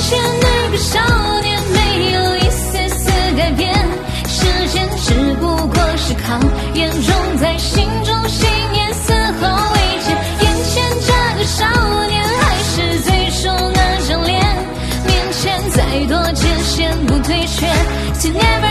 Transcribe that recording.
前那个少年没有一丝丝改变，时间只不过是考验，种在心中信念丝毫未减。眼前这个少年还是最初那张脸，面前再多艰险不退却。To never。